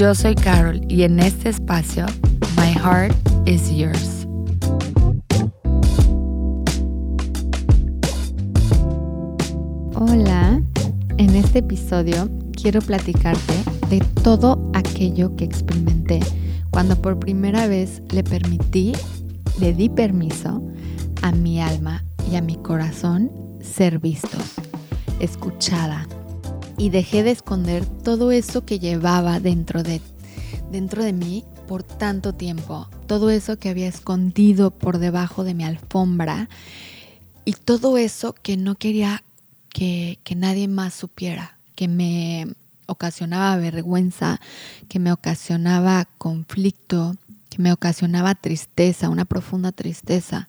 Yo soy Carol y en este espacio, My Heart is Yours. Hola, en este episodio quiero platicarte de todo aquello que experimenté cuando por primera vez le permití, le di permiso a mi alma y a mi corazón ser vistos, escuchada y dejé de esconder todo eso que llevaba dentro de, dentro de mí por tanto tiempo, todo eso que había escondido por debajo de mi alfombra y todo eso que no quería que, nadie más supiera, que me ocasionaba vergüenza, que me ocasionaba conflicto, que me ocasionaba tristeza, una profunda tristeza.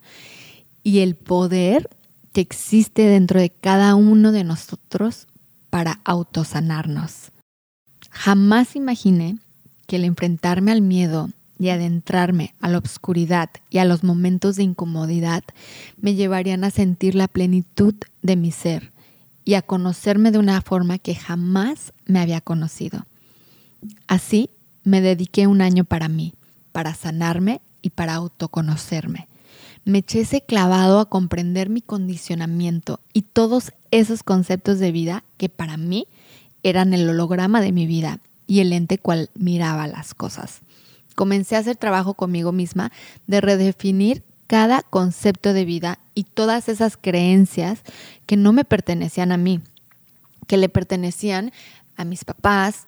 Y el poder que existe dentro de cada uno de nosotros para autosanarnos. Jamás imaginé que el enfrentarme al miedo y adentrarme a la oscuridad y a los momentos de incomodidad me llevarían a sentir la plenitud de mi ser y a conocerme de una forma que jamás me había conocido. Así me dediqué un año para mí, para sanarme y para autoconocerme. Me eché ese clavado a comprender mi condicionamiento y todos esos conceptos de vida que para mí eran el holograma de mi vida y el ente cual miraba las cosas. Comencé a hacer trabajo conmigo misma de redefinir cada concepto de vida y todas esas creencias que no me pertenecían a mí, que le pertenecían a mis papás,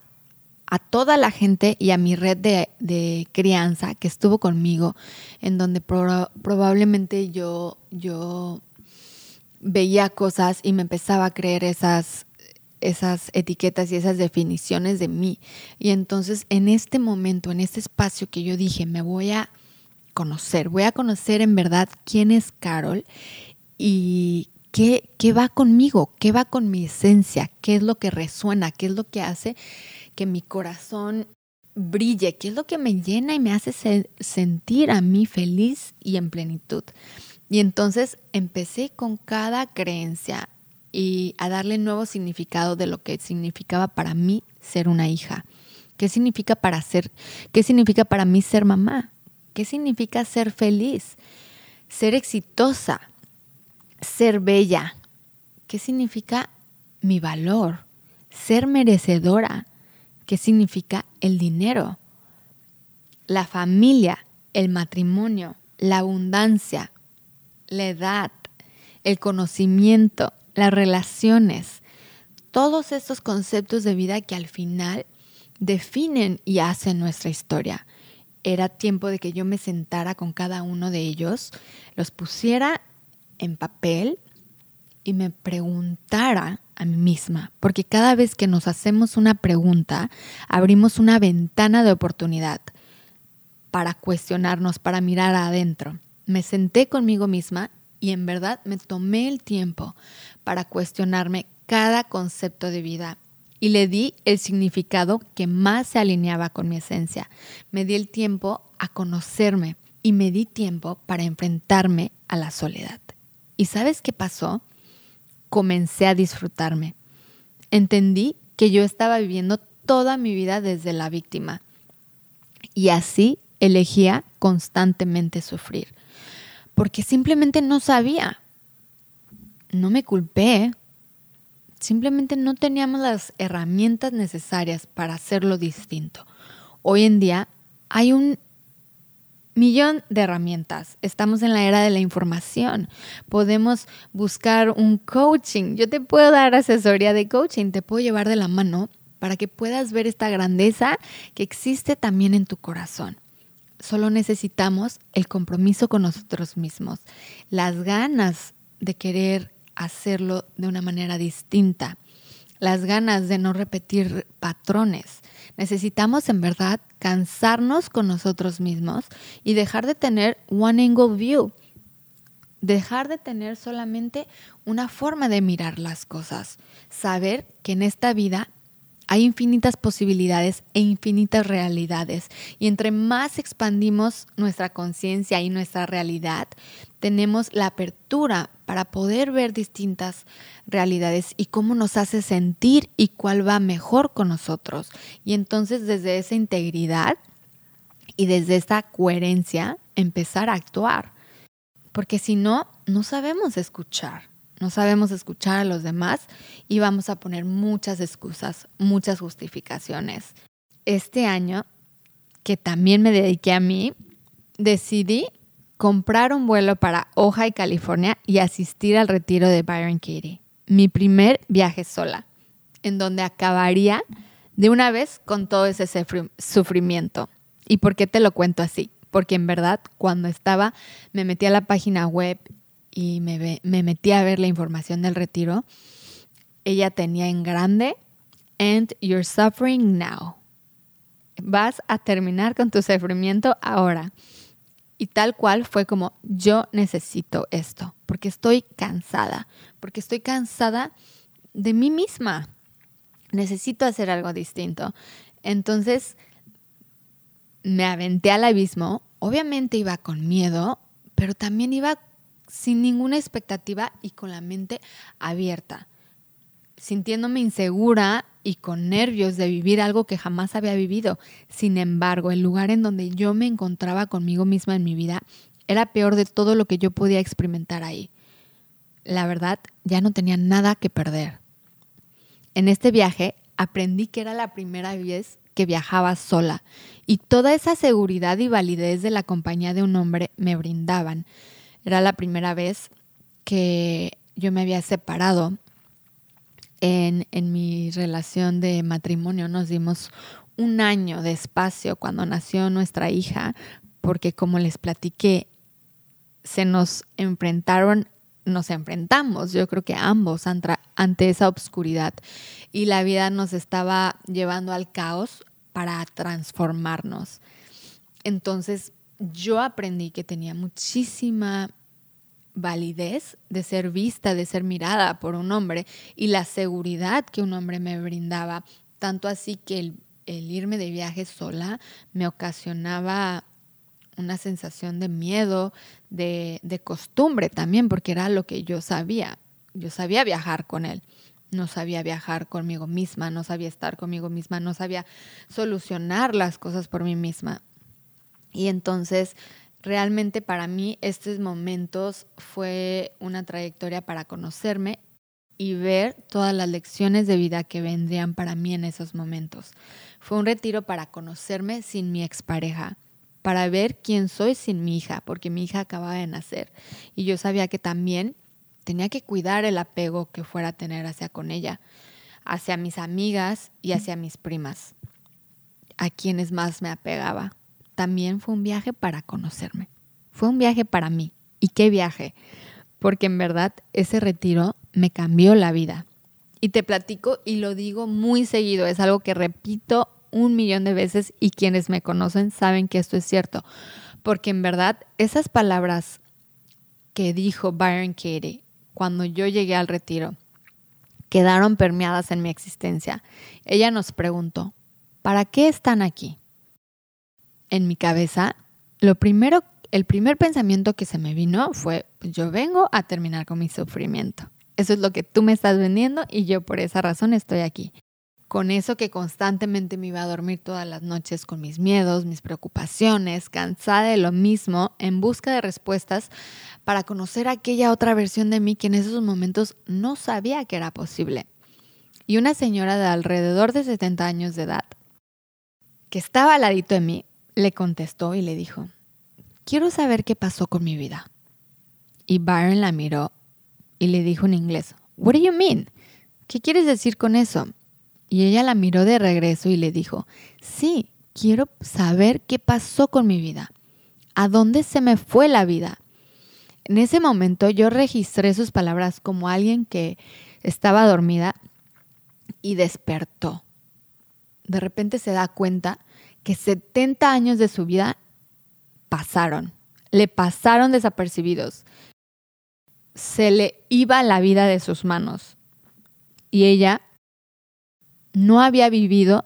a toda la gente y a mi red de, crianza que estuvo conmigo, en donde probablemente yo, yo veía cosas y me empezaba a creer esas, esas etiquetas y esas definiciones de mí. Y entonces en este momento, en este espacio que yo dije, me voy a conocer, voy a conocer en verdad quién es Carol y qué, qué va conmigo, qué va con mi esencia, qué es lo que resuena, qué es lo que hace que mi corazón brille, qué es lo que me llena y me hace sentir a mí feliz y en plenitud. Y entonces empecé con cada creencia y a darle nuevo significado de lo que significaba para mí ser una hija. ¿Qué significa para ser, qué significa para mí ser mamá? ¿Qué significa ser feliz? Ser exitosa, ser bella. ¿Qué significa mi valor? Ser merecedora. ¿Qué significa el dinero? La familia, el matrimonio, la abundancia, la edad, el conocimiento, las relaciones. Todos estos conceptos de vida que al final definen y hacen nuestra historia era tiempo de que yo me sentara con cada uno de ellos, los pusiera en papel y me preguntara a mí misma, porque cada vez que nos hacemos una pregunta, abrimos una ventana de oportunidad para cuestionarnos, para mirar adentro. Me senté conmigo misma y en verdad me tomé el tiempo para cuestionarme cada concepto de vida y le di el significado que más se alineaba con mi esencia. Me di el tiempo a conocerme y me di tiempo para enfrentarme a la soledad. ¿Y sabes qué pasó? Comencé a disfrutarme. Entendí que yo estaba viviendo toda mi vida desde la víctima y así elegía constantemente sufrir, porque simplemente no sabía. No me culpé, Simplemente no teníamos las herramientas necesarias para hacerlo distinto. Hoy en día hay un millón de herramientas. Estamos en la era de la información. Podemos buscar un coaching. Yo te puedo dar asesoría de coaching, te puedo llevar de la mano para que puedas ver esta grandeza que existe también en tu corazón. Solo necesitamos el compromiso con nosotros mismos, las ganas de querer hacerlo de una manera distinta, las ganas de no repetir patrones, Necesitamos en verdad cansarnos con nosotros mismos y dejar de tener one angle view. Dejar de tener solamente una forma de mirar las cosas. Saber que en esta vida hay infinitas posibilidades e infinitas realidades. Y entre más expandimos nuestra conciencia y nuestra realidad, tenemos la apertura para poder ver distintas realidades y cómo nos hace sentir y cuál va mejor con nosotros. Y entonces desde esa integridad y desde esta coherencia empezar a actuar. Porque si no, no sabemos escuchar no sabemos escuchar a los demás y vamos a poner muchas excusas, muchas justificaciones. Este año, que también me dediqué a mí, decidí comprar un vuelo para Ojai, California y asistir al retiro de Byron Katie, mi primer viaje sola, en donde acabaría de una vez con todo ese sufrimiento. ¿Y por qué te lo cuento así? Porque en verdad, cuando estaba, me metí a la página web y me, me metí a ver la información del retiro, ella tenía en grande, and you're suffering now. Vas a terminar con tu sufrimiento ahora. Y tal cual fue como, yo necesito esto, porque estoy cansada, porque estoy cansada de mí misma. Necesito hacer algo distinto. Entonces, me aventé al abismo. Obviamente iba con miedo, pero también iba sin ninguna expectativa y con la mente abierta, sintiéndome insegura y con nervios de vivir algo que jamás había vivido. Sin embargo, el lugar en donde yo me encontraba conmigo misma en mi vida era peor de todo lo que yo podía experimentar ahí. La verdad, ya no tenía nada que perder. En este viaje aprendí que era la primera vez que viajaba sola y toda esa seguridad y validez de la compañía de un hombre me brindaban era la primera vez que yo me había separado en, mi relación de matrimonio. Nos dimos un año de espacio cuando nació nuestra hija, porque como les platiqué, se nos enfrentaron, nos enfrentamos, yo creo que ambos ante esa obscuridad y la vida nos estaba llevando al caos para transformarnos. Entonces yo aprendí que tenía muchísima validez de ser vista, de ser mirada por un hombre y la seguridad que un hombre me brindaba, tanto así que el, irme de viaje sola me ocasionaba una sensación de miedo, de, de, costumbre también, porque era lo que yo sabía. Yo sabía viajar con él, no sabía viajar conmigo misma, no sabía estar conmigo misma, no sabía solucionar las cosas por mí misma. Y entonces realmente para mí estos momentos fue una trayectoria para conocerme y ver todas las lecciones de vida que vendrían para mí en esos momentos. Fue un retiro para conocerme sin mi expareja, para ver quién soy sin mi hija, porque mi hija acababa de nacer y yo sabía que también tenía que cuidar el apego que fuera a tener hacia con ella, hacia mis amigas y hacia mis primas, a quienes más me apegaba también fue un viaje para conocerme. Fue un viaje para mí. ¿Y qué viaje? Porque en verdad ese retiro me cambió la vida. Y te platico y lo digo muy seguido, es algo que repito un millón de veces y quienes me conocen saben que esto es cierto. Porque en verdad esas palabras que dijo Byron Katie cuando yo llegué al retiro quedaron permeadas en mi existencia. Ella nos preguntó, ¿para qué están aquí? En mi cabeza, lo primero, el primer pensamiento que se me vino fue, yo vengo a terminar con mi sufrimiento. Eso es lo que tú me estás vendiendo y yo por esa razón estoy aquí. Con eso que constantemente me iba a dormir todas las noches con mis miedos, mis preocupaciones, cansada de lo mismo, en busca de respuestas para conocer aquella otra versión de mí que en esos momentos no sabía que era posible. Y una señora de alrededor de 70 años de edad, que estaba al ladito de mí, le contestó y le dijo, quiero saber qué pasó con mi vida. Y Byron la miró y le dijo en inglés, What do you mean? ¿Qué quieres decir con eso? Y ella la miró de regreso y le dijo, sí, quiero saber qué pasó con mi vida. ¿A dónde se me fue la vida? En ese momento yo registré sus palabras como alguien que estaba dormida y despertó. de repente se da cuenta que 70 años de su vida pasaron, le pasaron desapercibidos. Se le iba la vida de sus manos. Y ella no había vivido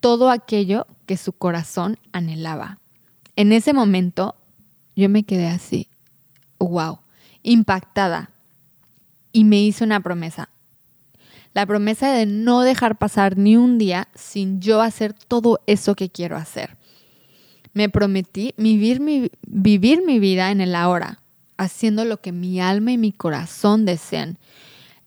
todo aquello que su corazón anhelaba. En ese momento yo me quedé así, wow, impactada. Y me hice una promesa. La promesa de no dejar pasar ni un día sin yo hacer todo eso que quiero hacer. Me prometí vivir mi, vivir mi vida en el ahora, haciendo lo que mi alma y mi corazón desean.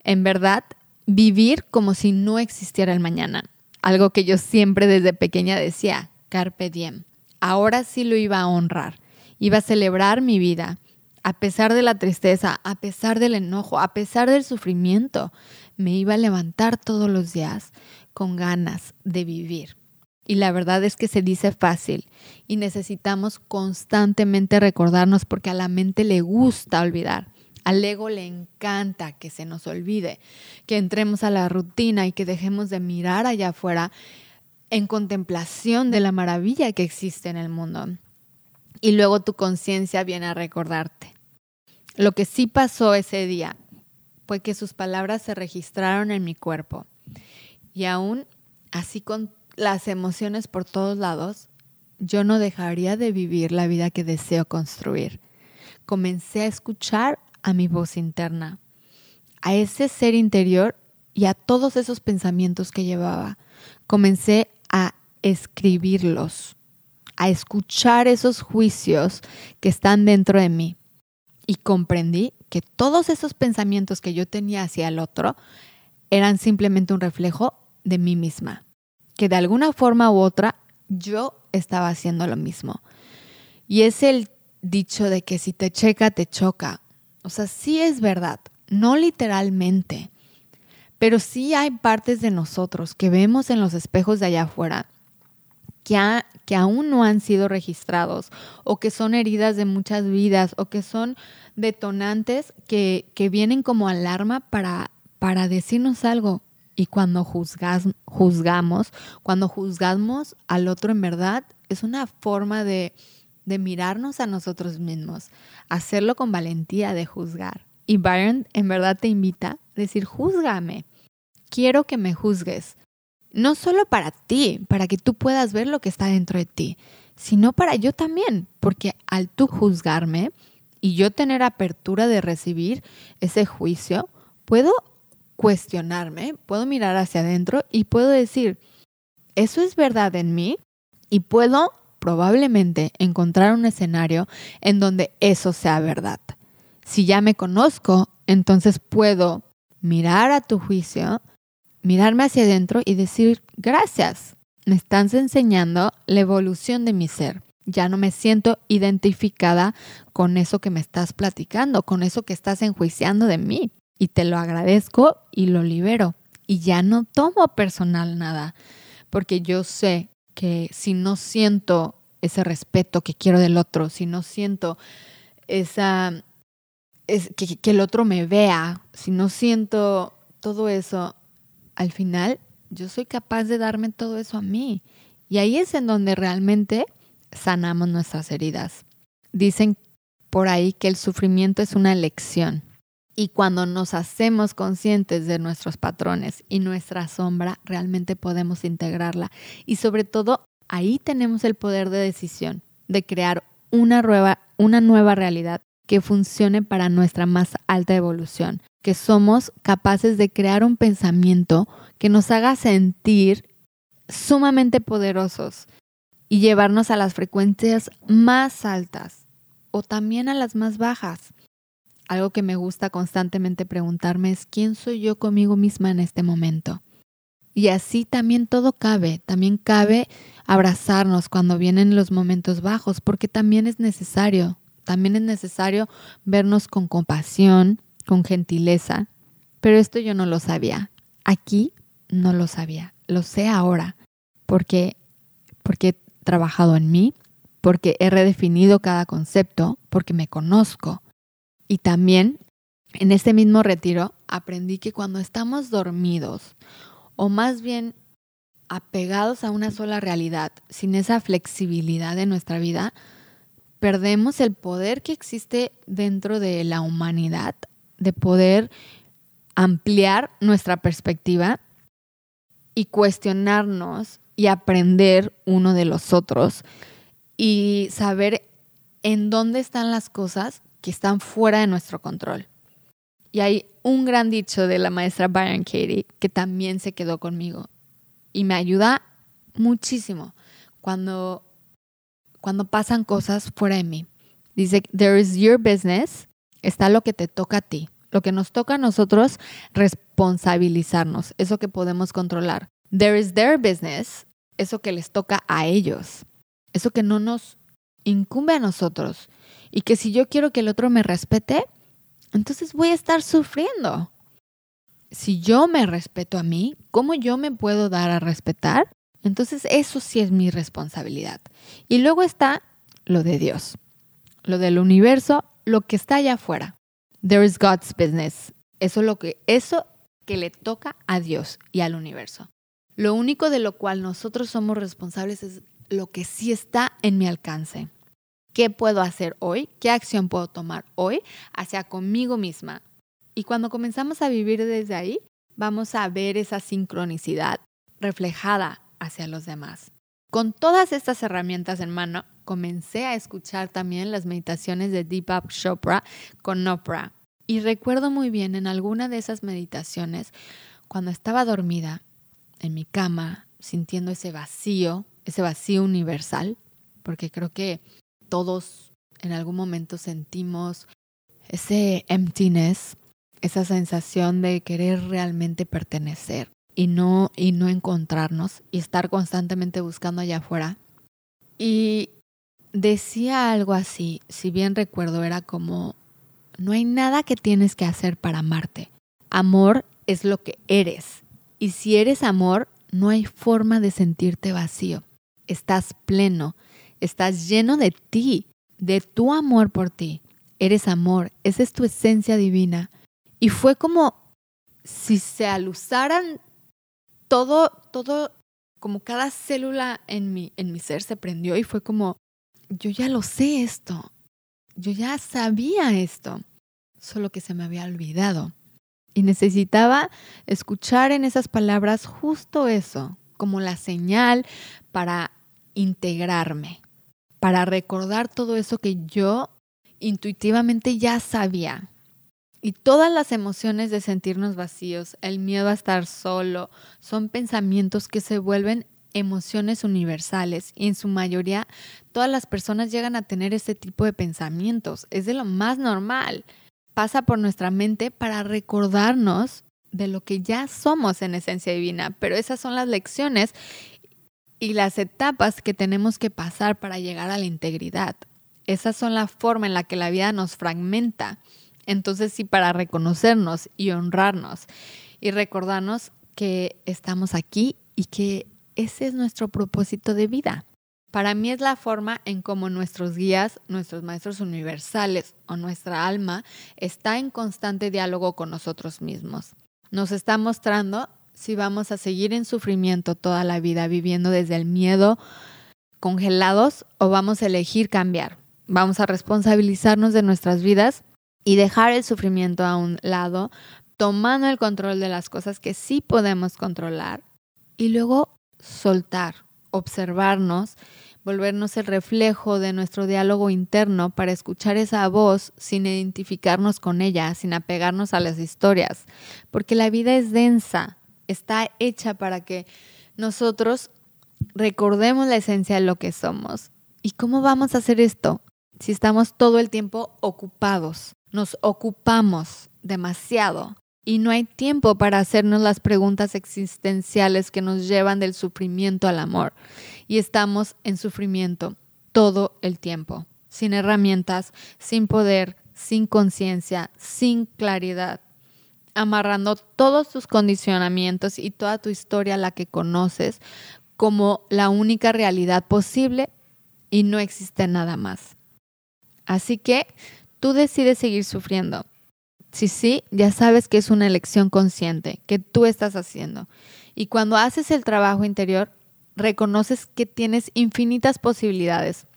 En verdad, vivir como si no existiera el mañana. Algo que yo siempre desde pequeña decía, carpe diem. Ahora sí lo iba a honrar. Iba a celebrar mi vida, a pesar de la tristeza, a pesar del enojo, a pesar del sufrimiento. Me iba a levantar todos los días con ganas de vivir. Y la verdad es que se dice fácil y necesitamos constantemente recordarnos porque a la mente le gusta olvidar. Al ego le encanta que se nos olvide, que entremos a la rutina y que dejemos de mirar allá afuera en contemplación de la maravilla que existe en el mundo. Y luego tu conciencia viene a recordarte. Lo que sí pasó ese día fue que sus palabras se registraron en mi cuerpo. Y aún así con las emociones por todos lados, yo no dejaría de vivir la vida que deseo construir. Comencé a escuchar a mi voz interna, a ese ser interior y a todos esos pensamientos que llevaba. Comencé a escribirlos, a escuchar esos juicios que están dentro de mí. Y comprendí que todos esos pensamientos que yo tenía hacia el otro eran simplemente un reflejo de mí misma, que de alguna forma u otra yo estaba haciendo lo mismo. Y es el dicho de que si te checa, te choca. O sea, sí es verdad, no literalmente, pero sí hay partes de nosotros que vemos en los espejos de allá afuera que, aún no han sido registrados o que son heridas de muchas vidas o que son detonantes que, que vienen como alarma para, para decirnos algo. Y cuando juzgas, juzgamos, cuando juzgamos al otro en verdad, es una forma de, de mirarnos a nosotros mismos, hacerlo con valentía de juzgar. Y Byron en verdad te invita a decir, júzgame, quiero que me juzgues. No solo para ti, para que tú puedas ver lo que está dentro de ti, sino para yo también, porque al tú juzgarme y yo tener apertura de recibir ese juicio, puedo cuestionarme, puedo mirar hacia adentro y puedo decir, eso es verdad en mí y puedo probablemente encontrar un escenario en donde eso sea verdad. Si ya me conozco, entonces puedo mirar a tu juicio, mirarme hacia adentro y decir, gracias, me estás enseñando la evolución de mi ser. Ya no me siento identificada con eso que me estás platicando, con eso que estás enjuiciando de mí. Y te lo agradezco y lo libero. Y ya no tomo personal nada, porque yo sé que si no siento ese respeto que quiero del otro, si no siento esa, es, que, que el otro me vea, si no siento todo eso, al final yo soy capaz de darme todo eso a mí. Y ahí es en donde realmente sanamos nuestras heridas. Dicen por ahí que el sufrimiento es una elección. Y cuando nos hacemos conscientes de nuestros patrones y nuestra sombra, realmente podemos integrarla. Y sobre todo, ahí tenemos el poder de decisión, de crear una nueva, una nueva realidad que funcione para nuestra más alta evolución, que somos capaces de crear un pensamiento que nos haga sentir sumamente poderosos y llevarnos a las frecuencias más altas o también a las más bajas algo que me gusta constantemente preguntarme es quién soy yo conmigo misma en este momento. Y así también todo cabe, también cabe abrazarnos cuando vienen los momentos bajos, porque también es necesario, también es necesario vernos con compasión, con gentileza, pero esto yo no lo sabía. Aquí no lo sabía, lo sé ahora, porque porque he trabajado en mí, porque he redefinido cada concepto, porque me conozco, y también en este mismo retiro aprendí que cuando estamos dormidos, o más bien apegados a una sola realidad, sin esa flexibilidad en nuestra vida, perdemos el poder que existe dentro de la humanidad de poder ampliar nuestra perspectiva y cuestionarnos y aprender uno de los otros y saber en dónde están las cosas que están fuera de nuestro control. Y hay un gran dicho de la maestra Byron Katie que también se quedó conmigo y me ayuda muchísimo cuando, cuando pasan cosas fuera de mí. Dice, there is your business, está lo que te toca a ti. Lo que nos toca a nosotros, responsabilizarnos, eso que podemos controlar. There is their business, eso que les toca a ellos, eso que no nos incumbe a nosotros. Y que si yo quiero que el otro me respete, entonces voy a estar sufriendo. Si yo me respeto a mí, ¿cómo yo me puedo dar a respetar? Entonces eso sí es mi responsabilidad. Y luego está lo de Dios, lo del universo, lo que está allá afuera. There is God's business. Eso lo que eso que le toca a Dios y al universo. Lo único de lo cual nosotros somos responsables es lo que sí está en mi alcance. ¿Qué puedo hacer hoy? ¿Qué acción puedo tomar hoy hacia conmigo misma? Y cuando comenzamos a vivir desde ahí, vamos a ver esa sincronicidad reflejada hacia los demás. Con todas estas herramientas en mano, comencé a escuchar también las meditaciones de Deepak Chopra con Oprah. Y recuerdo muy bien en alguna de esas meditaciones, cuando estaba dormida en mi cama, sintiendo ese vacío, ese vacío universal, porque creo que todos en algún momento sentimos ese emptiness, esa sensación de querer realmente pertenecer y no, y no encontrarnos y estar constantemente buscando allá afuera. Y decía algo así, si bien recuerdo, era como, no hay nada que tienes que hacer para amarte. Amor es lo que eres. Y si eres amor, no hay forma de sentirte vacío. Estás pleno, Estás lleno de ti, de tu amor por ti. Eres amor, esa es tu esencia divina. Y fue como si se alusaran todo, todo, como cada célula en mi, en mi ser se prendió y fue como, yo ya lo sé esto, yo ya sabía esto, solo que se me había olvidado. Y necesitaba escuchar en esas palabras justo eso, como la señal para integrarme, para recordar todo eso que yo intuitivamente ya sabía. Y todas las emociones de sentirnos vacíos, el miedo a estar solo, son pensamientos que se vuelven emociones universales y en su mayoría todas las personas llegan a tener este tipo de pensamientos. Es de lo más normal. Pasa por nuestra mente para recordarnos de lo que ya somos en esencia divina, pero esas son las lecciones y las etapas que tenemos que pasar para llegar a la integridad. Esas son la forma en la que la vida nos fragmenta. Entonces sí, para reconocernos y honrarnos y recordarnos que estamos aquí y que ese es nuestro propósito de vida. Para mí es la forma en cómo nuestros guías, nuestros maestros universales o nuestra alma está en constante diálogo con nosotros mismos. Nos está mostrando si vamos a seguir en sufrimiento toda la vida viviendo desde el miedo congelados o vamos a elegir cambiar. Vamos a responsabilizarnos de nuestras vidas y dejar el sufrimiento a un lado, tomando el control de las cosas que sí podemos controlar y luego soltar, observarnos, volvernos el reflejo de nuestro diálogo interno para escuchar esa voz sin identificarnos con ella, sin apegarnos a las historias, porque la vida es densa, está hecha para que nosotros recordemos la esencia de lo que somos. ¿Y cómo vamos a hacer esto? Si estamos todo el tiempo ocupados, nos ocupamos demasiado y no hay tiempo para hacernos las preguntas existenciales que nos llevan del sufrimiento al amor. Y estamos en sufrimiento todo el tiempo, sin herramientas, sin poder, sin conciencia, sin claridad amarrando todos tus condicionamientos y toda tu historia, la que conoces, como la única realidad posible y no existe nada más. Así que tú decides seguir sufriendo. Si sí, ya sabes que es una elección consciente que tú estás haciendo Y cuando haces el trabajo interior, reconoces que tienes infinitas posibilidades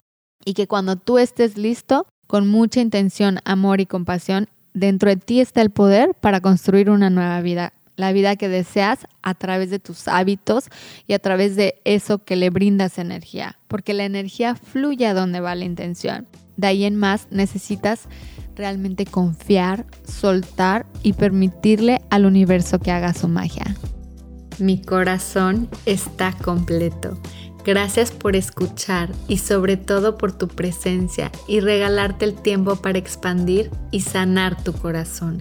y que cuando tú estés listo, con mucha intención, amor y compasión, dentro de ti está el poder para construir una nueva vida, la vida que deseas a través de tus hábitos y a través de eso que le brindas energía, porque la energía fluye a donde va la intención. De ahí en más necesitas realmente confiar, soltar y permitirle al universo que haga su magia. Mi corazón está completo. Gracias por escuchar y sobre todo por tu presencia y regalarte el tiempo para expandir y sanar tu corazón.